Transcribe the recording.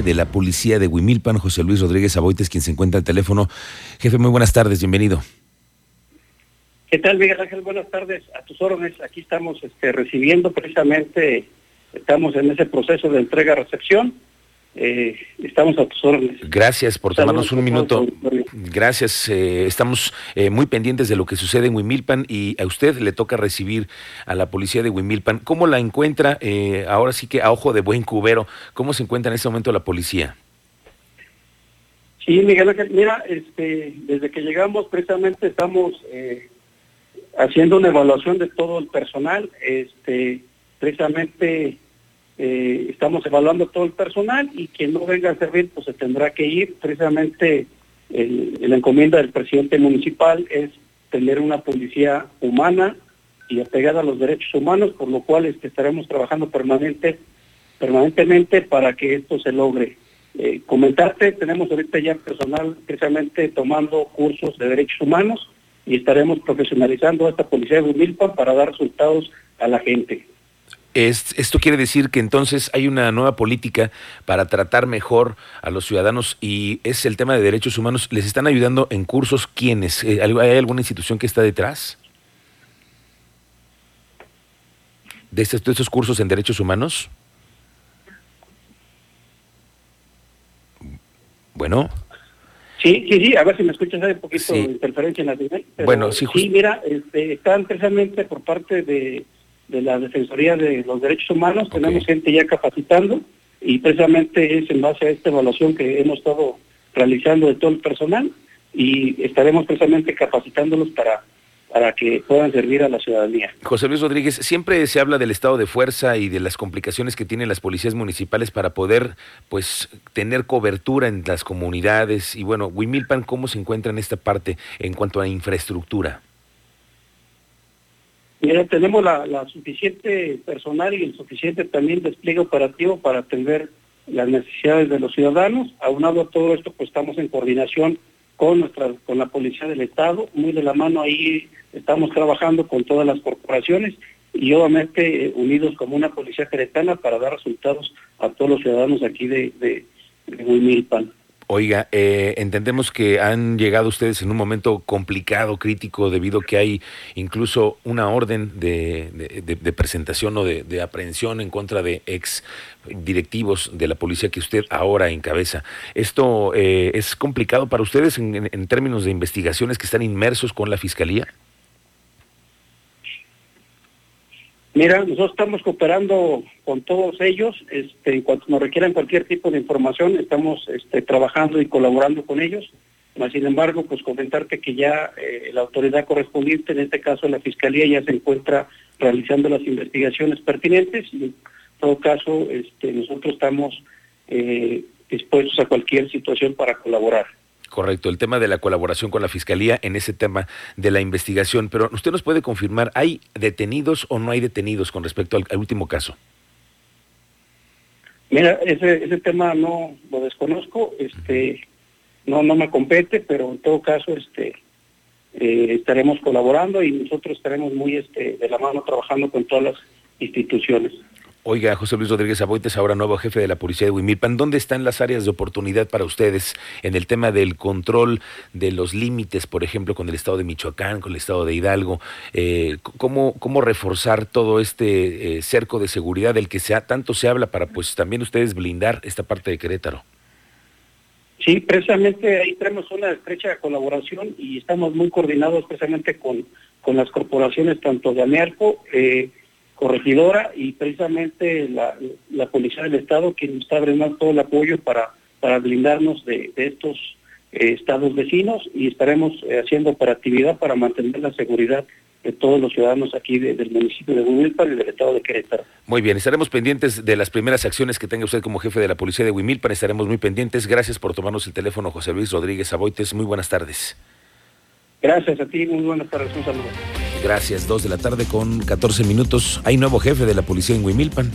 de la policía de Huimilpan, José Luis Rodríguez Aboites, quien se encuentra al teléfono. Jefe, muy buenas tardes, bienvenido. ¿Qué tal, Miguel Ángel? Buenas tardes. A tus órdenes, aquí estamos este, recibiendo precisamente, estamos en ese proceso de entrega-recepción eh, estamos a tus órdenes. Gracias por tomarnos un minuto. Gracias. Eh, estamos eh, muy pendientes de lo que sucede en Huimilpan y a usted le toca recibir a la policía de Huimilpan. ¿Cómo la encuentra? ahora sí que a ojo de buen cubero, ¿cómo se encuentra en este momento la policía? Sí, Miguel Ángel, mira, este, desde que llegamos precisamente estamos haciendo una evaluación de todo el personal, este, precisamente eh, estamos evaluando todo el personal y quien no venga a servir pues se tendrá que ir. Precisamente la encomienda del presidente municipal es tener una policía humana y apegada a los derechos humanos, por lo cual este, estaremos trabajando permanente, permanentemente para que esto se logre. Eh, comentarte, tenemos ahorita ya personal precisamente tomando cursos de derechos humanos y estaremos profesionalizando a esta policía de Humilpa para dar resultados a la gente esto quiere decir que entonces hay una nueva política para tratar mejor a los ciudadanos y es el tema de derechos humanos. ¿Les están ayudando en cursos quiénes? Eh, ¿Hay alguna institución que está detrás de estos, cursos en derechos humanos? Bueno. Sí, sí, sí, a ver si me escuchas, hay un poquito de interferencia en la señal. Bueno, sí, sí mira, este, están precisamente por parte de de la Defensoría de los Derechos Humanos, tenemos gente ya capacitando y precisamente es en base a esta evaluación que hemos estado realizando de todo el personal y estaremos precisamente capacitándolos para para que puedan servir a la ciudadanía. José Luis Rodríguez, siempre se habla del estado de fuerza y de las complicaciones que tienen las policías municipales para poder pues tener cobertura en las comunidades y bueno, Wimilpan, ¿cómo se encuentra en esta parte en cuanto a infraestructura? Mira, tenemos la, suficiente personal y el suficiente también despliegue operativo para atender las necesidades de los ciudadanos. Aunado a todo esto, pues estamos en coordinación con nuestra, con la Policía del Estado, muy de la mano ahí estamos trabajando con todas las corporaciones y obviamente unidos como una policía queretana para dar resultados a todos los ciudadanos aquí de, de, de Oiga, eh, entendemos que han llegado ustedes en un momento complicado, crítico, debido a que hay incluso una orden de, presentación o de, aprehensión en contra de ex directivos de la policía que usted ahora encabeza. ¿Esto eh, es complicado para ustedes en términos de investigaciones que están inmersos con la Fiscalía? Mira, nosotros estamos cooperando con todos ellos, este, en cuanto nos requieran cualquier tipo de información, estamos este, trabajando y colaborando con ellos. Sin embargo, pues comentarte que ya eh, la autoridad correspondiente, en este caso la Fiscalía, ya se encuentra realizando las investigaciones pertinentes y en todo caso este, nosotros estamos eh, dispuestos a cualquier situación para colaborar. Correcto, el tema de la colaboración con la Fiscalía en ese tema de la investigación. Pero usted nos puede confirmar, ¿hay detenidos o no hay detenidos con respecto al, último caso? Mira, ese, ese tema no lo desconozco, este, no, no me compete, pero en todo caso, este, eh, estaremos colaborando y nosotros estaremos muy este, de la mano trabajando con todas las instituciones. Oiga, José Luis Rodríguez Aboites, ahora nuevo jefe de la policía de Huimilpan, ¿dónde están las áreas de oportunidad para ustedes en el tema del control de los límites, por ejemplo, con el estado de Michoacán, con el estado de Hidalgo? Eh, ¿cómo, ¿Cómo reforzar todo este eh, cerco de seguridad del que sea, tanto se habla para pues también ustedes blindar esta parte de Querétaro? Sí, precisamente ahí tenemos una estrecha colaboración y estamos muy coordinados precisamente con, con las corporaciones tanto de AMERCO, eh, corregidora y precisamente la, Policía del Estado quien está brindando todo el apoyo para, para blindarnos de, estos eh, estados vecinos y estaremos eh, haciendo operatividad para mantener la seguridad de todos los ciudadanos aquí del municipio de Huimilpan y del estado de Querétaro. Muy bien, estaremos pendientes de las primeras acciones que tenga usted como jefe de la policía de Huimilpan, estaremos muy pendientes. Gracias por tomarnos el teléfono, José Luis Rodríguez Aboites. Muy buenas tardes. Gracias a ti, muy buenas tardes, un saludo. Gracias, dos de la tarde con 14 minutos. Hay nuevo jefe de la policía en Huimilpan.